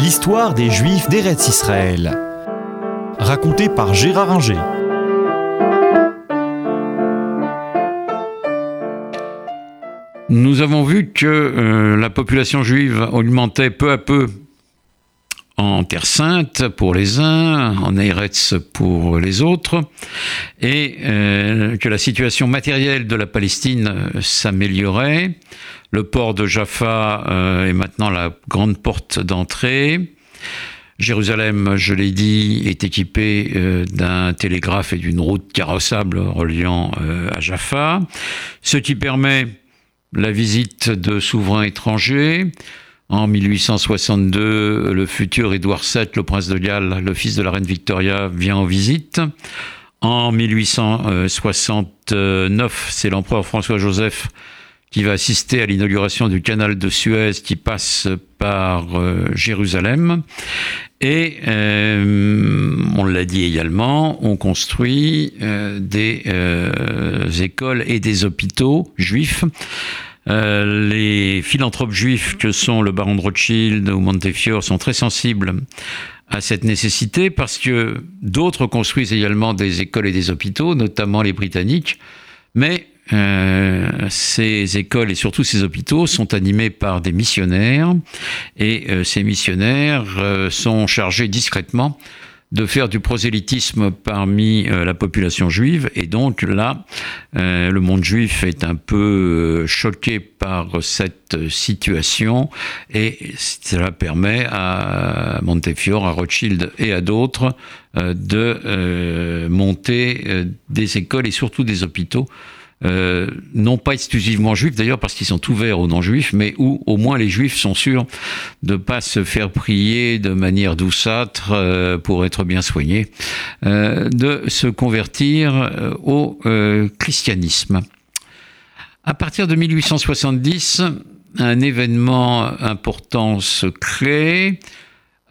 L'histoire des Juifs d'Eretz Israël. Racontée par Gérard Inger. Nous avons vu que euh, la population juive augmentait peu à peu en Terre Sainte pour les uns, en Eretz pour les autres, et euh, que la situation matérielle de la Palestine euh, s'améliorait. Le port de Jaffa euh, est maintenant la grande porte d'entrée. Jérusalem, je l'ai dit, est équipé d'un télégraphe et d'une route carrossable reliant à Jaffa, ce qui permet la visite de souverains étrangers, en 1862, le futur Édouard VII, le prince de Galles, le fils de la reine Victoria, vient en visite. En 1869, c'est l'empereur François-Joseph qui va assister à l'inauguration du canal de Suez qui passe par euh, Jérusalem. Et euh, on l'a dit également, on construit euh, des écoles et des hôpitaux juifs euh, les philanthropes juifs que sont le baron de Rothschild ou Montefiore sont très sensibles à cette nécessité parce que d'autres construisent également des écoles et des hôpitaux, notamment les Britanniques, mais euh, ces écoles et surtout ces hôpitaux sont animés par des missionnaires et euh, ces missionnaires sont chargés discrètement de faire du prosélytisme parmi euh, la population juive. Et donc là, euh, le monde juif est un peu euh, choqué par cette situation et cela permet à Montefiore, à Rothschild et à d'autres de monter des écoles et surtout des hôpitaux euh, non pas exclusivement juifs d'ailleurs parce qu'ils sont ouverts aux non-juifs, mais où au moins les juifs sont sûrs de ne pas se faire prier de manière douceâtre euh, pour être bien soignés, euh, de se convertir au christianisme. À partir de 1870, un événement important se crée.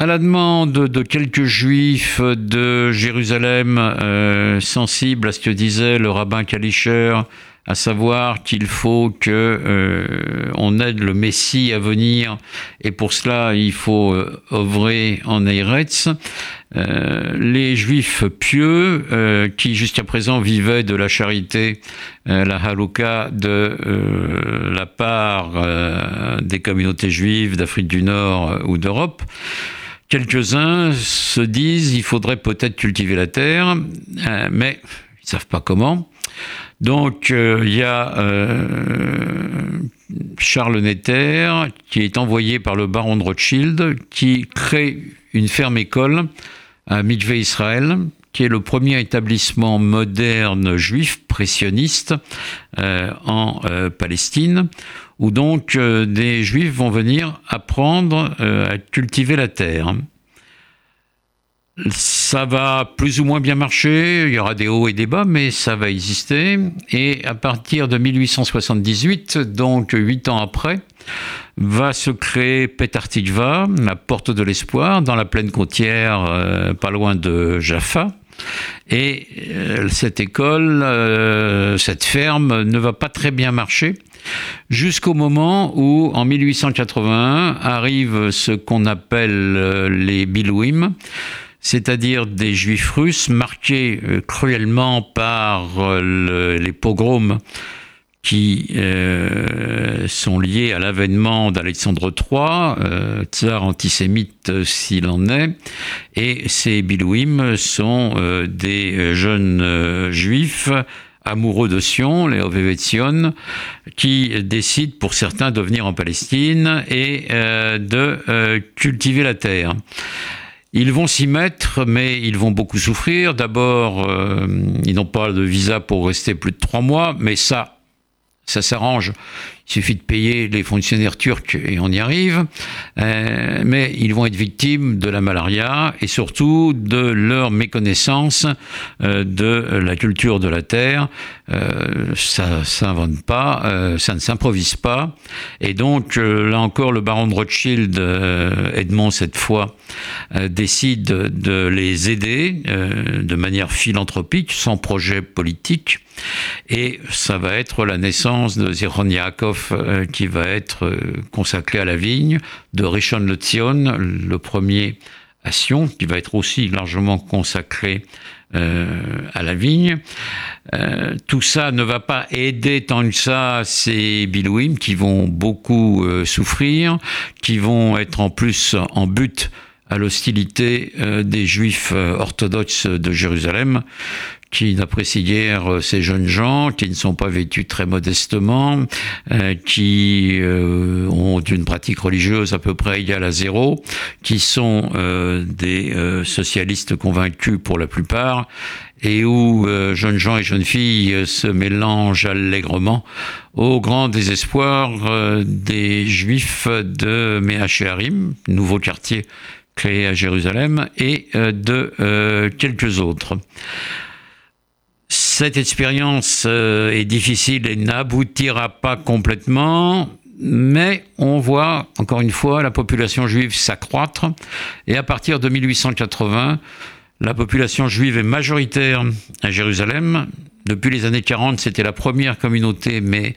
À la demande de quelques juifs de Jérusalem euh, sensibles à ce que disait le rabbin Kalischer, à savoir qu'il faut que euh, on aide le Messie à venir, et pour cela il faut euh, œuvrer en Eretz. les juifs pieux, qui jusqu'à présent vivaient de la charité, la Halouka, de la part des communautés juives d'Afrique du Nord ou d'Europe, Quelques-uns se disent il faudrait peut-être cultiver la terre, euh, mais ils ne savent pas comment. Donc euh, il y a euh, Charles Netter qui est envoyé par le baron de Rothschild qui crée une ferme-école à Mikvé Israël qui est le premier établissement moderne juif pressionniste en Palestine où donc euh, des juifs vont venir apprendre euh, à cultiver la terre. Ça va plus ou moins bien marcher, il y aura des hauts et des bas, mais ça va exister. Et à partir de 1878, donc huit ans après, va se créer Petartikva, la porte de l'espoir, dans la plaine côtière, euh, pas loin de Jaffa. Et cette école, cette ferme ne va pas très bien marcher jusqu'au moment où, en 1881, arrive ce qu'on appelle euh, les Bilouim, c'est-à-dire des juifs russes marqués euh, cruellement par euh, les pogroms qui sont liés à l'avènement d'Alexandre III, tsar antisémite s'il en est, et ces Bilouim sont des jeunes juifs amoureux de Sion, les Ovevetsion, qui décident pour certains de venir en Palestine et euh, de euh, cultiver la terre. Ils vont s'y mettre, mais ils vont beaucoup souffrir. D'abord, euh, ils n'ont pas de visa pour rester plus de trois mois, mais ça, ça s'arrange. Il suffit de payer les fonctionnaires turcs et on y arrive. Euh, mais ils vont être victimes de la malaria et surtout de leur méconnaissance euh, de la culture de la terre. Euh, ça s'invente pas, ça ne s'improvise pas. Et donc là encore, le baron de Rothschild, Edmond cette fois, décide de les aider de manière philanthropique, sans projet politique. Et ça va être la naissance de Zichron Yaakov Yaakov qui va être consacré à la vigne, de Rishon LeZion, le premier à Sion, qui va être aussi largement consacré à la vigne. tout ça ne va pas aider tant que ça ces Bilouim qui vont beaucoup souffrir, qui vont être en plus en but à l'hostilité euh, des juifs euh, orthodoxes de Jérusalem, qui n'apprécient guère euh, ces jeunes gens, qui ne sont pas vêtus très modestement, qui ont une pratique religieuse à peu près égale à zéro, qui sont des socialistes convaincus pour la plupart, et où jeunes gens et jeunes filles se mélangent allègrement au grand désespoir des juifs de Mehacharim, nouveau quartier créé à Jérusalem, et euh, de euh, quelques autres. Cette expérience euh, est difficile et n'aboutira pas complètement, mais on voit, encore une fois, la population juive s'accroître, et à partir de 1880, la population juive est majoritaire à Jérusalem. Depuis les années 40, c'était la première communauté, mais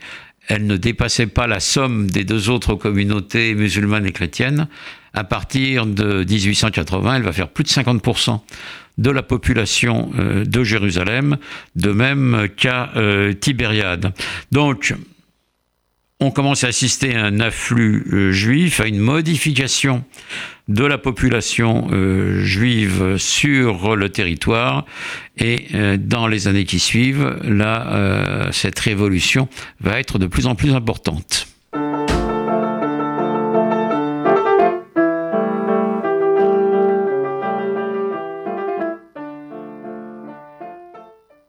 elle ne dépassait pas la somme des deux autres communautés musulmanes et chrétiennes. À partir de 1880, elle va faire plus de 50% de la population euh, de Jérusalem, de même qu'à euh, Tibériade. Donc, on commence à assister à un afflux euh, juif, à une modification de la population juive sur le territoire. Et dans les années qui suivent, là, cette révolution va être de plus en plus importante.